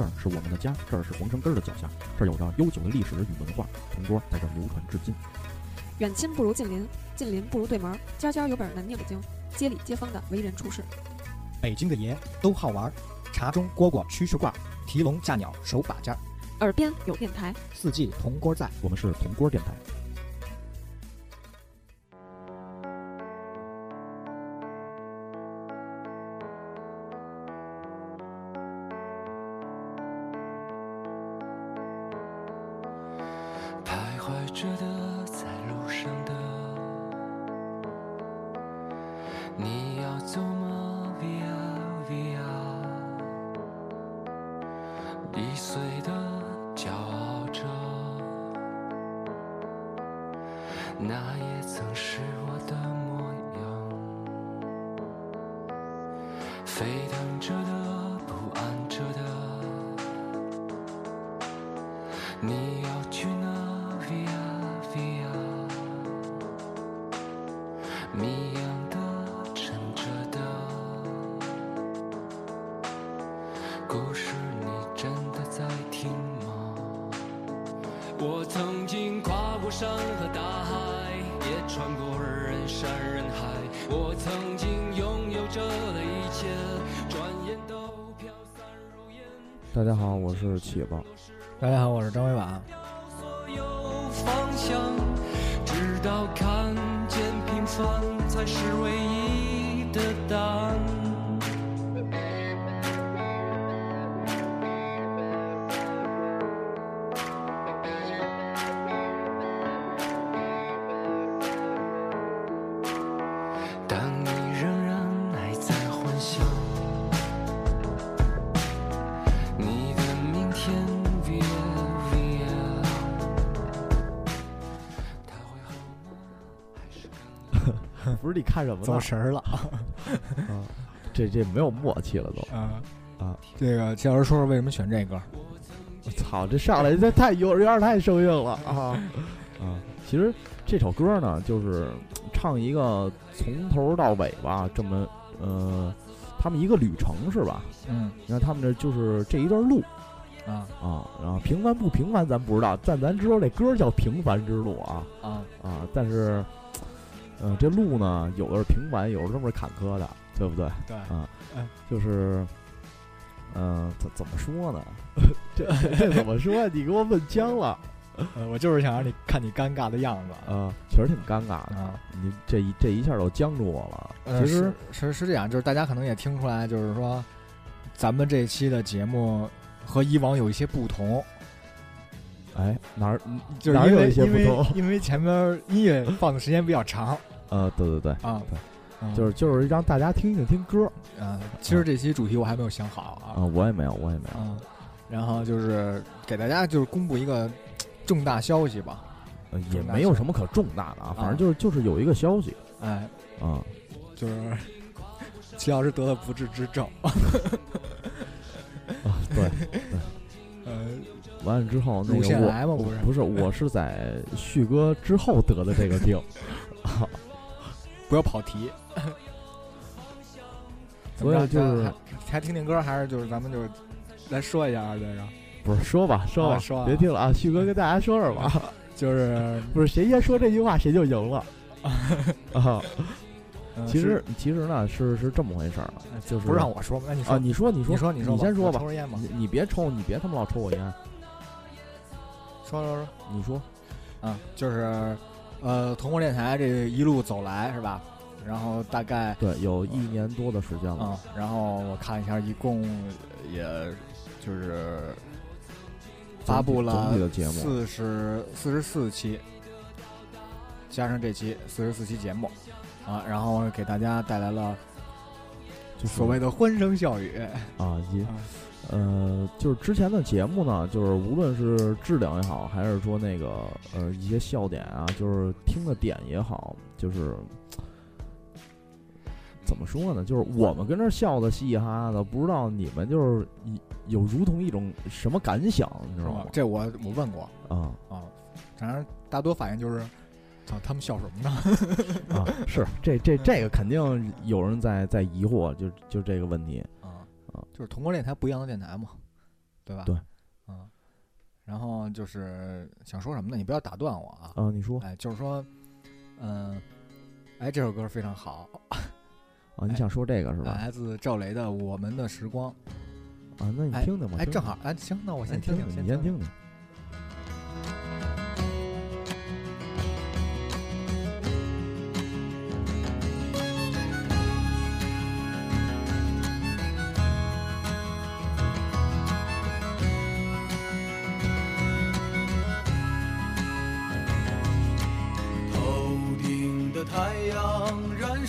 这儿是我们的家，这儿是皇城根儿的脚下，这儿有着悠久的历史与文化，铜锅在这儿流传至今。远亲不如近邻，近邻不如对门儿，家家有本难念的经，街里街坊的为人处事。北京的爷都好玩，茶中蝈蝈蛐蛐挂，提笼架鸟手把件儿，耳边有电台，四季铜锅在。我们是铜锅电台。故事你真的在听吗？我曾经跨过山和大海，也穿过人山人海。我曾经拥有着的一切，转眼都飘散如烟。大家好，我是企鹅。大家好，我是张伟婉。所有方向，直到看见平凡才是唯一 不是你看什么呢？走神儿了。啊，这这没有默契了都。啊啊！这个季老师说说为什么选这歌？我操，这上来这太有有点太生硬了啊 啊！其实这首歌呢，就是唱一个从头到尾吧，这么呃，他们一个旅程是吧？嗯你看他们这就是这一段路啊啊，然后平凡不平凡咱不知道，但咱知道这歌叫《平凡之路》啊啊啊！但是，呃，这路呢，有的是平凡，有的是坎坷的，对不对？对啊嗯，就是，嗯、怎怎么说呢？这这这怎么说？你给我问僵了呃，我就是想让你看你尴尬的样子啊！确实挺尴尬的，啊。你这一这一下都僵住我了。呃其实是是是这样，就是大家可能也听出来，就是说，咱们这期的节目和以往有一些不同，哎，哪儿？嗯就是因哪有一些为因为不同？因为前面音乐放的时间比较长呃，对对对，啊，对就是就是让大家听听听歌啊，其实这期主题我还没有想好啊！啊，我也没有，我也没有。嗯，然后就是给大家就是公布一个重大消息吧，呃也没有什么可重大的啊，反正啊就是就是有一个消息哎，啊，就是 齐老师得了不治之症，啊，对，呃，完了之后那个我？不是，不是，我是在旭哥之后得的这个病啊，不要跑题。怎所以就是还还听听歌，还是就是咱们就来说一下啊，这个不是说吧说吧，啊说啊。别听了啊，旭哥跟大家说说吧，就是 不是谁先说这句话谁就赢了。啊。呃其实是其实呢是是这么回事儿，就是不让我说吗？那你说啊，你说你说你说你先说吧抽，根烟吧，你你别抽，你别他妈老抽我烟，说说说。你说。啊，就是呃，同国电台这一路走来是吧？然后大概对，有一年多的时间了，啊，然后我看一下，一共也就是发布了四十四十四期，加上这期四十四期节目啊，然后给大家带来了就所谓的欢声笑语啊 也啊呃，就是之前的节目呢，就是无论是质量也好，还是说那个呃一些笑点啊，就是听的点也好，就是怎么说呢？就是我们跟这笑的嘻嘻哈哈的，不知道你们就是有如同一种什么感想，你知道吗？？这我我问过啊啊，反正大多反应就是，操，他们笑什么呢？啊，是这这这个肯定有人在在疑惑，就就这个问题。就是同国电台不一样的电台嘛。对吧？对，嗯。然后就是想说什么呢？你不要打断我啊！啊，你说哎，就是说，嗯，哎，这首歌非常好啊，你想说这个是吧？来自赵雷的《我们的时光》啊，那你听听吧。哎，正好，哎，行，那我先听听，你先听听。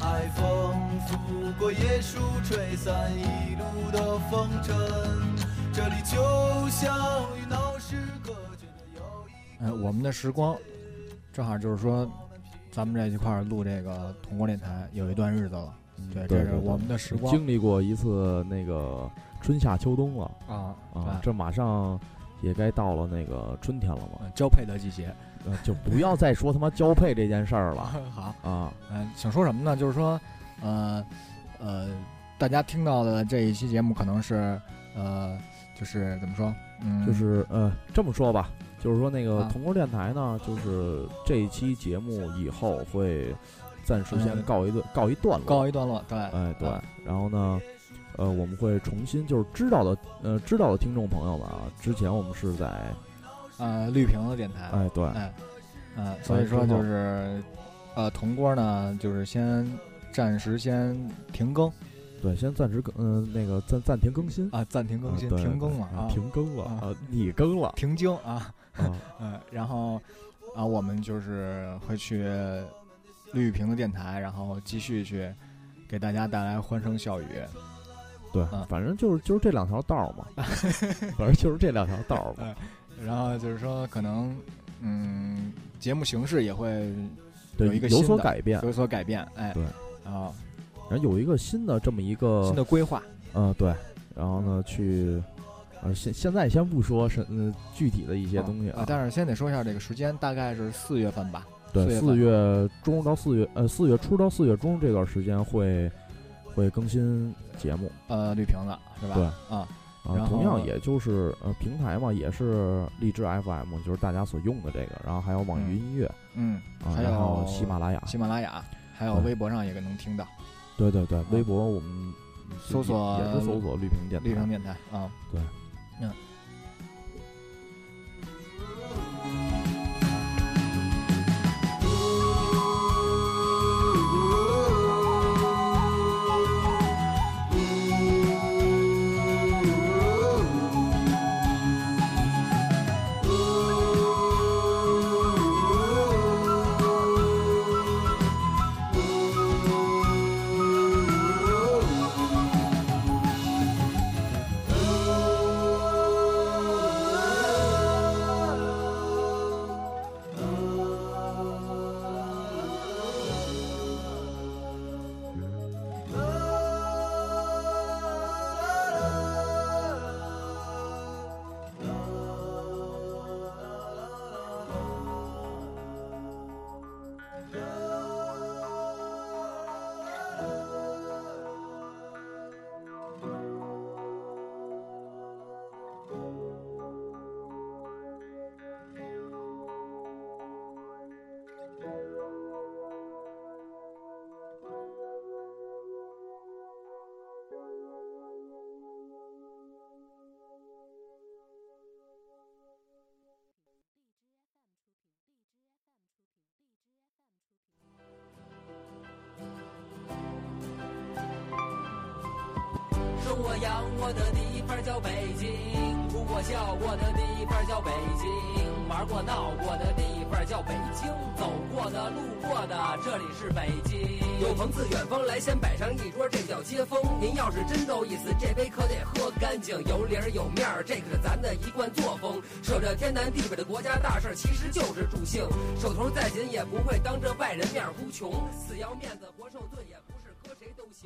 海风拂过椰树，吹散一路的风尘。这里就像与闹市隔绝的友谊。哎，我们的时光，正好就是说，咱们这一块录这个铜锅电台有一段日子了。对，这是我们的时光。经历过一次那个春夏秋冬了啊啊！这马上。也该到了那个春天了嘛，交配的季节，呃，就不要再说他妈交配这件事儿了。好啊，嗯，想说什么呢？就是说，呃，呃，大家听到的这一期节目可能是，呃，就是怎么说？嗯，就是呃，这么说吧，就是说那个铜锅电台呢，就是这一期节目以后会暂时先告一段，告一段落，告一段落，对，哎，对，然后呢？呃，我们会重新就是知道的，呃，知道的听众朋友们啊，之前我们是在，呃，绿屏的电台，哎，对，哎，呃，所以说就是，呃，铜锅呢，就是先暂时先停更，对，先暂时更，嗯，那个暂暂停更新啊，暂停更新，停更了啊，停更了啊，你更了，停更啊，嗯，然后啊，我们就是会去绿屏的电台，然后继续去给大家带来欢声笑语。对，反正就是就是这两条道嘛，反正就是这两条道嘛。然后就是说，可能嗯，节目形式也会有一个有所改变，有所改变。哎，对，啊，然后有一个新的这么一个新的规划。嗯，对。然后呢，去呃，现现在先不说是嗯具体的一些东西啊，但是先得说一下这个时间，大概是四月份吧。对，四月中到四月呃四月初到四月中这段时间会。会更新节目，呃，绿屏的是吧？对，啊，啊，同样也就是呃，平台嘛，也是荔枝 FM，就是大家所用的这个，然后还有网易云音乐，嗯，还有喜马拉雅，喜马拉雅，还有微博上也能听到。对对对，微博我们搜索也是搜索绿屏电台，绿屏电台啊，对，嗯。生我养我的地方叫北京，哭过笑过的地方叫北京，玩过闹过的地方叫北京，走过的路过的这里是北京。有朋自远方来，先摆上一桌，这叫接风。您要是真够意思，这杯可得喝干净，有理儿有面儿，这可是咱的一贯作风。守着天南地北的国家大事，其实就是助兴。手头再紧也不会当着外人面哭穷，死要面子活受。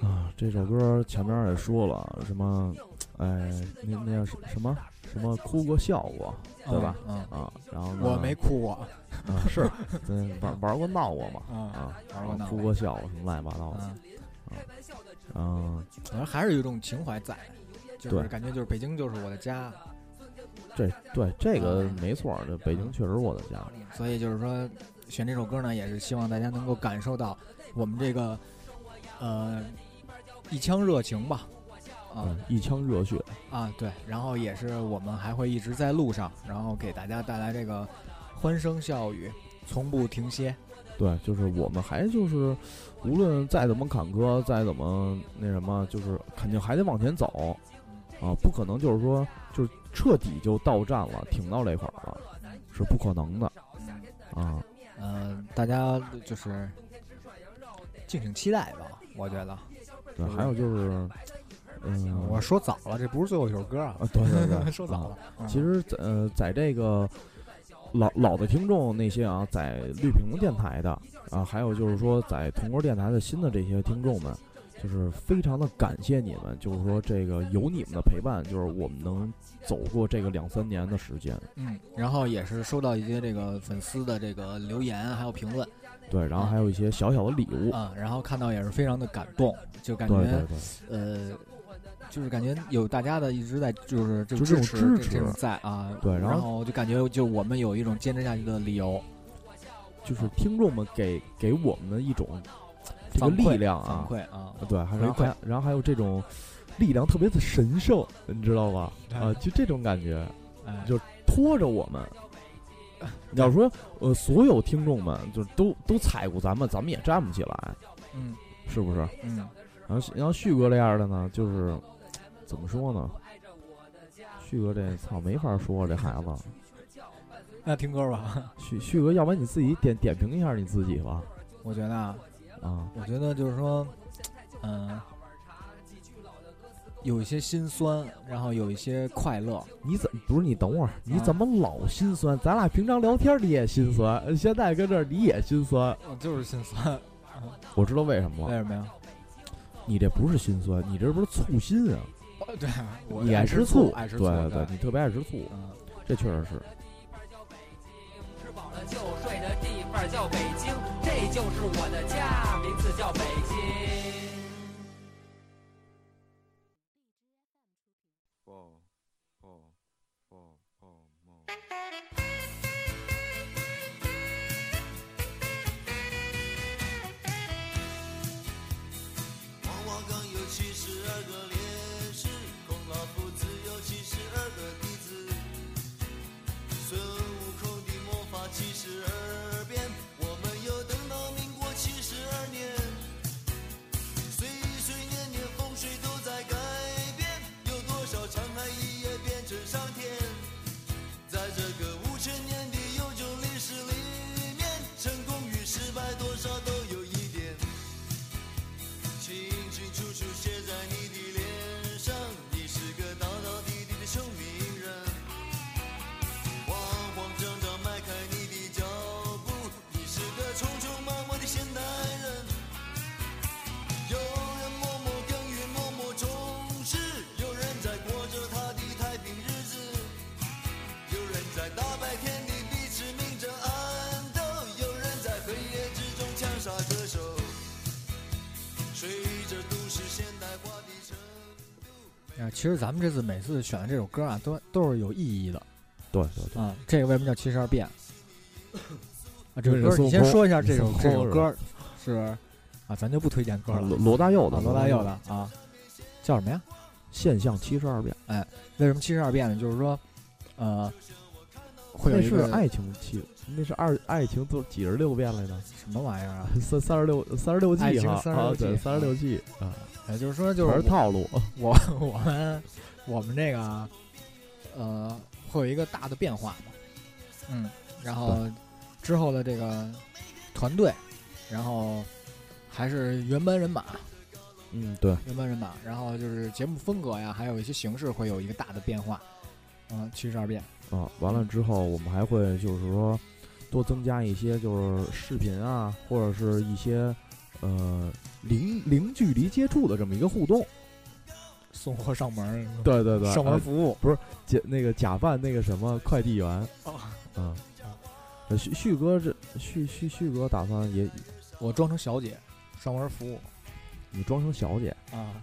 啊，这首歌前面也说了什么，哎，那那叫什什么什么哭过笑过，对吧？嗯，啊，然后呢我没哭过，啊，是，对，玩玩过闹过嘛，啊，啊，玩过闹哭过笑过什么乱七八糟的，啊，嗯，反正还是有一种情怀在，就是感觉就是北京就是我的家，这对这个没错，这北京确实我的家，所以就是说选这首歌呢，也是希望大家能够感受到我们这个呃一腔热情吧，啊。嗯，一腔热血，啊对，然后也是我们还会一直在路上，然后给大家带来这个欢声笑语，从不停歇。对，就是我们还就是，无论再怎么坎坷，再怎么那什么，就是肯定还得往前走，啊，不可能就是说就是彻底就到站了，停到这块儿了，是不可能的，啊，嗯、大家就是敬请期待吧，我觉得。对，还有就是，嗯，我说早了，这不是最后一首歌啊。啊，对对对，说早了。嗯其实在，呃，在这个老老的听众那些啊，在绿屏电台的啊，还有就是说在同桌电台的新的这些听众们，就是非常的感谢你们，就是说这个有你们的陪伴，就是我们能走过这个两三年的时间，嗯，然后也是收到一些这个粉丝的这个留言还有评论对，然后还有一些小小的礼物，啊，然后看到也是非常的感动，就感觉对对对，呃，就是感觉有大家的一直在就是这就支持支持这种在啊，对然然后后就感觉就我们有一种坚持下去的理由，就是听众们给给我们的一种这个力量啊，反馈啊，对，还回馈然后还然后还有这种力量特别的神圣，你知道吧？啊，就这种感觉。哎就拖着我们。要说呃，所有听众们就是都都踩过咱们，咱们也站不起来，嗯是不是？嗯，然后然后旭哥这样的呢，就是怎么说呢？旭哥这操没法说这孩子。那听歌吧，旭旭哥，要不然你自己点点评一下你自己吧？我觉得啊，啊，我觉得就是说，嗯、有一些心酸，然后有一些快乐，你怎不是你等会儿？你啊怎么老心酸？咱俩平常聊天你也心酸，现在跟这儿你也心酸。我就是心酸，我知道为什么了，为什么呀？你这不是心酸，你这不是醋心啊！对，我你爱吃醋，爱吃醋，对对，你特别爱吃醋，嗯，这确实是。吃饱了就睡的地方叫北京，这就是我的家，名字叫北京。其实咱们这次每次选的这首歌啊，都都是有意义的对对对，啊。这个为什么叫七十二变？啊，这首歌你先说一下这首这首歌是啊，咱就不推荐歌了。罗罗大佑的啊，罗大佑的啊，叫什么呀？现象七十二变，哎为什么七十二变呢？就是说，呃，会有那是爱情七，那是二爱情都几十六变来的，什么玩意儿啊？三三十六三十六爱情计哈36啊，对，计三十六计啊，也就是说，就是套路，我我们我们这个呃会有一个大的变化嘛，嗯，然后之后的这个团队，然后还是原班人马，嗯，对，原班人马，然后就是节目风格呀，还有一些形式会有一个大的变化，嗯，七十二变，啊，完了之后我们还会就是说多增加一些就是视频啊，或者是一些呃零零距离接触的这么一个互动。送货上门，对对对，上门呃服务不是，假那个假扮那个什么快递员。哦嗯，呃旭旭哥这旭旭旭哥打算也我装成小姐，上门服务你装成小姐。啊，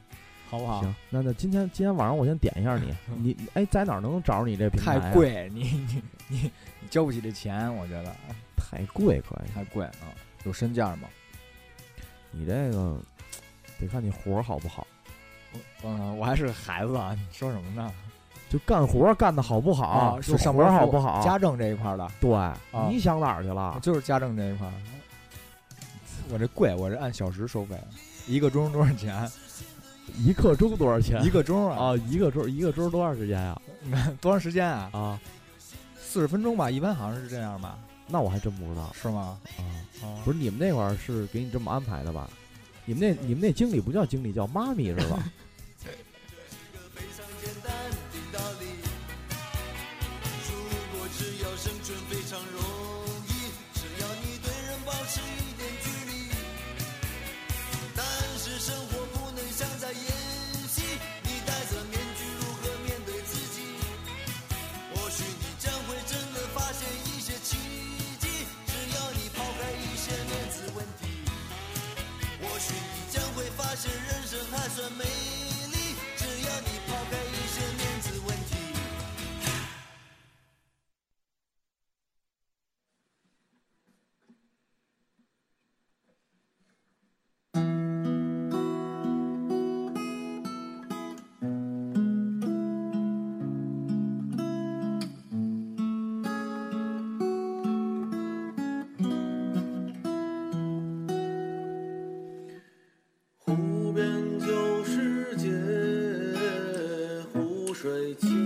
好不好？行，那那今天今天晚上我先点一下你，你哎在哪儿能找着你这平台、太，贵，你你你你交不起这钱，我觉得太贵可以。太贵啊，有身价吗？你这个得看你活儿好不好，嗯，我还是个孩子啊，你说什么呢？就干活儿干的好不好，啊，就是上班好不好，家政这一块儿的，对，啊你想哪儿去了？就是家政这一块儿。我这贵，我这按小时收费，一个钟多少钱？一刻钟多少钱？一个钟啊，啊，一个钟一个钟多长时间呀？多长时间啊？啊，四十分钟吧，一般好像是这样吧？那我还真不知道是吗？啊。啊，不是你们那块儿是给你这么安排的吧？你们那你们那经理不叫经理，叫妈咪是吧？水清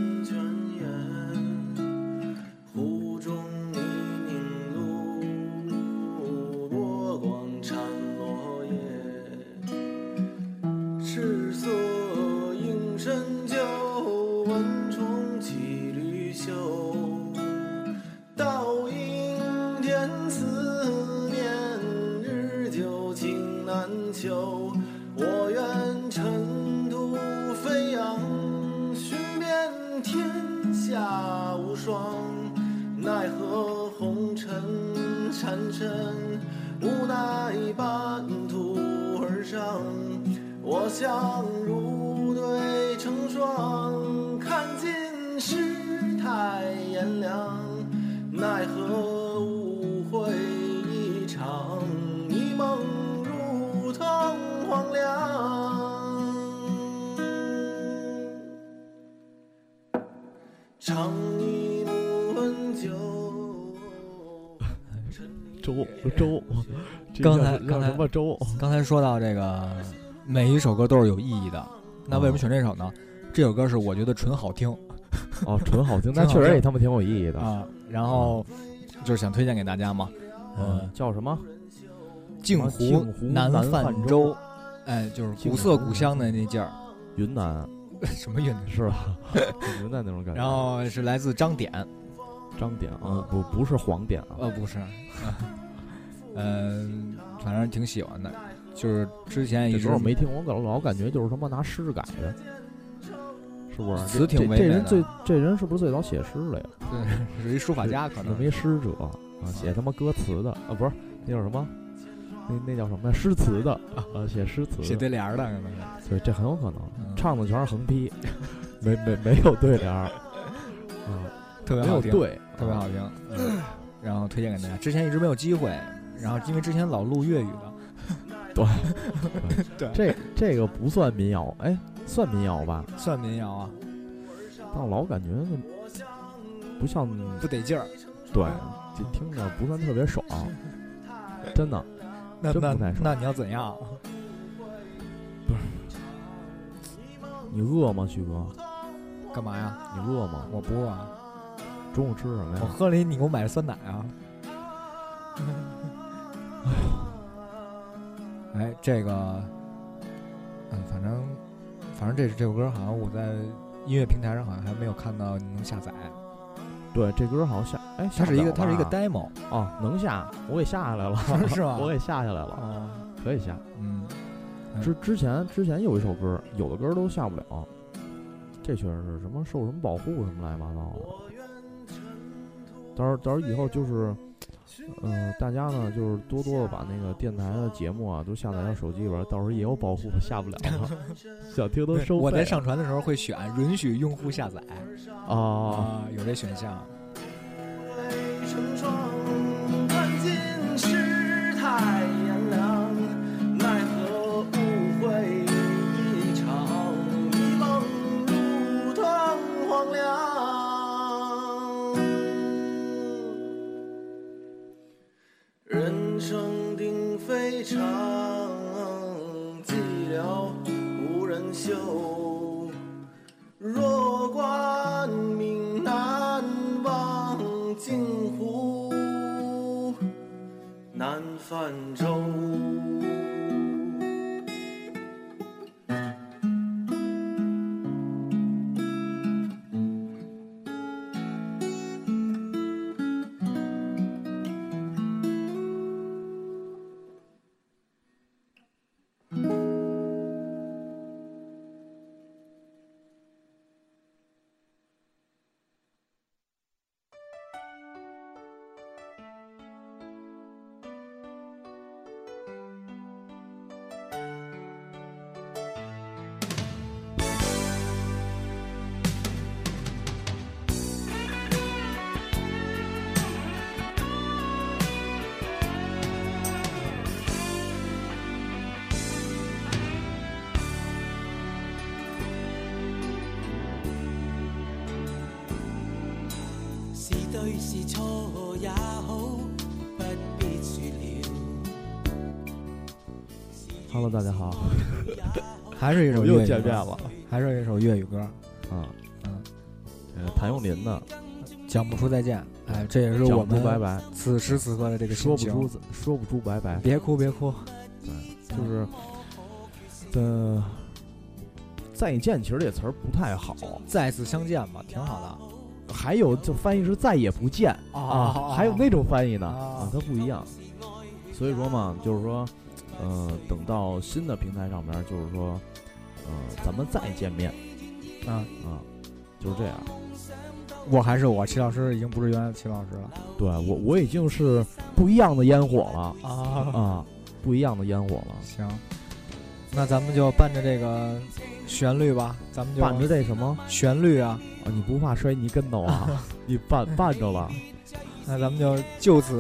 粥粥，刚才刚才什么粥？刚才说到这个，每一首歌都是有意义的。那为什么选这首呢？这首歌是我觉得纯好听哦，纯好听，那确实也他妈挺有意义的。啊，然后就是想推荐给大家嘛。嗯嗯，，叫什么？镜湖南南泛泛舟，哎，就是古色古香的那劲儿，云南 什么韵？是吧？云南那种感觉。然后是来自张典，张典啊嗯，不不是黄典啊，呃，不是，嗯，反正挺喜欢的，就是之前一直这歌我没听，我老老感觉就是他妈拿诗改的，是不是？词这这挺唯美的这人最这人是不是最早写诗的呀？对，是一书法家，可能那么一诗者啊，写他妈歌词的啊，不是那叫什么？那那叫什么呀？诗词的啊，写诗词的，写对联儿的，可能是。对，这很有可能嗯唱的全是横批，没没没有对联儿，啊，没特别好听，对，啊特别好听。嗯，然后推荐给大家。之前一直没有机会，然后因为之前老录粤语的，对对 这这个不算民谣，哎，算民谣吧？算民谣啊，但我老感觉那不像，不得劲儿。对，这听着不算特别爽，真的。那那那你要怎样？不是你饿吗，旭哥？干嘛呀？你饿吗？我不饿。中午吃什么呀？我喝了一你给我买的酸奶啊。哎，这个，嗯，反正，反正这这首歌好像我在音乐平台上好像还没有看到你能下载。对，这歌好像下，哎，它是一个它是一个 demo 哦，能下，我给下下来了，是吗？我给下下来了，哦，可以下。嗯，之之前之前有一首歌，有的歌都下不了，这确实是什么受什么保护什么乱七八糟的。到时候到时候以后就是。嗯，大家呢就是多多的把那个电台的节目啊都下载到手机里边，到时候也有保护，下不了了。想听都收费。我在上传的时候会选允许用户下载啊，有这选项。Hello，大家好，还是一首又见面了，还是一首粤语歌，啊，嗯，谭咏麟的《讲不出再见》，哎，这也是我们拜拜。此时此刻的这个说不出说不出拜拜，别哭别哭，对，就是，呃，再见其实这词儿不太好，再次相见吧，挺好的，还有就翻译是再也不见啊，还有那种翻译呢啊，它不一样，所以说嘛，就是说。呃，等到新的平台上面，就是说，呃，咱们再见面，啊啊，就是这样。我还是我，齐老师已经不是原来的齐老师了。对我，我已经是不一样的烟火了啊啊，不一样的烟火了。行，那咱们就伴着这个旋律吧，咱们就伴着这什么旋律啊？啊，你不怕摔泥跟头啊？你绊绊着了，那咱们就就此。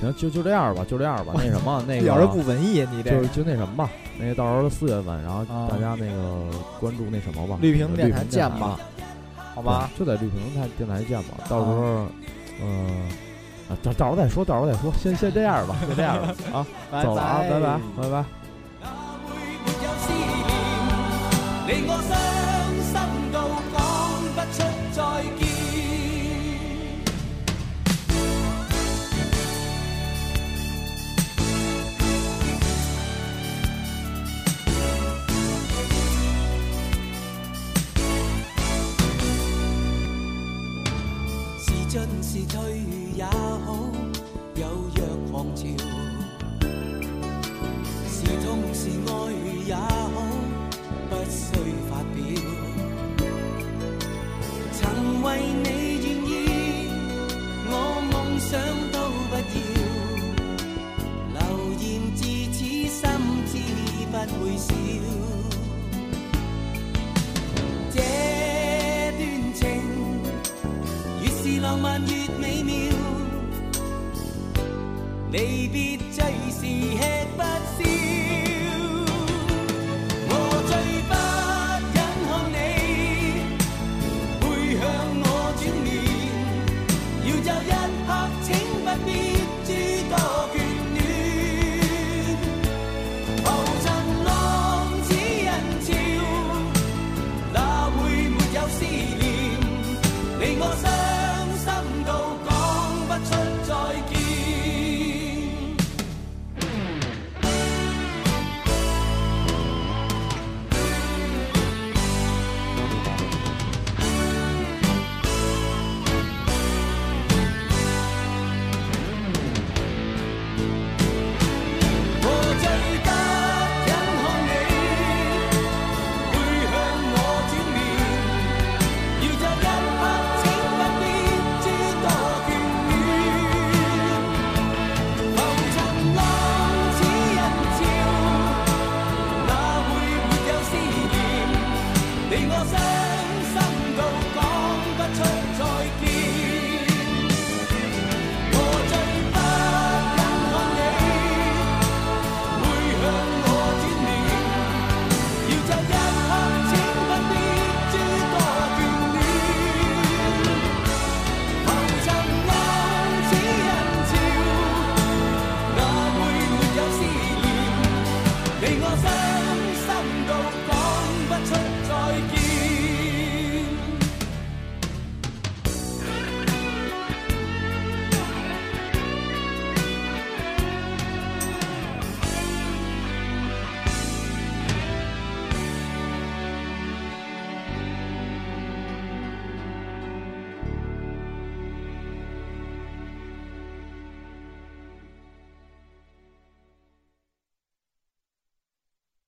行，就就这样吧，就这样吧。那什么，那个表示不文艺，你这就就那什么吧。那个到时候四月份，然后大家那个关注那什么吧。绿屏电台见吧，好吧？就在绿屏台电台见吧。到时候，嗯，啊，到到时候再说，到时候再说。先先这样吧，就这样吧。啊，走了啊，拜拜，拜拜。是退也好，有若狂潮；是痛是爱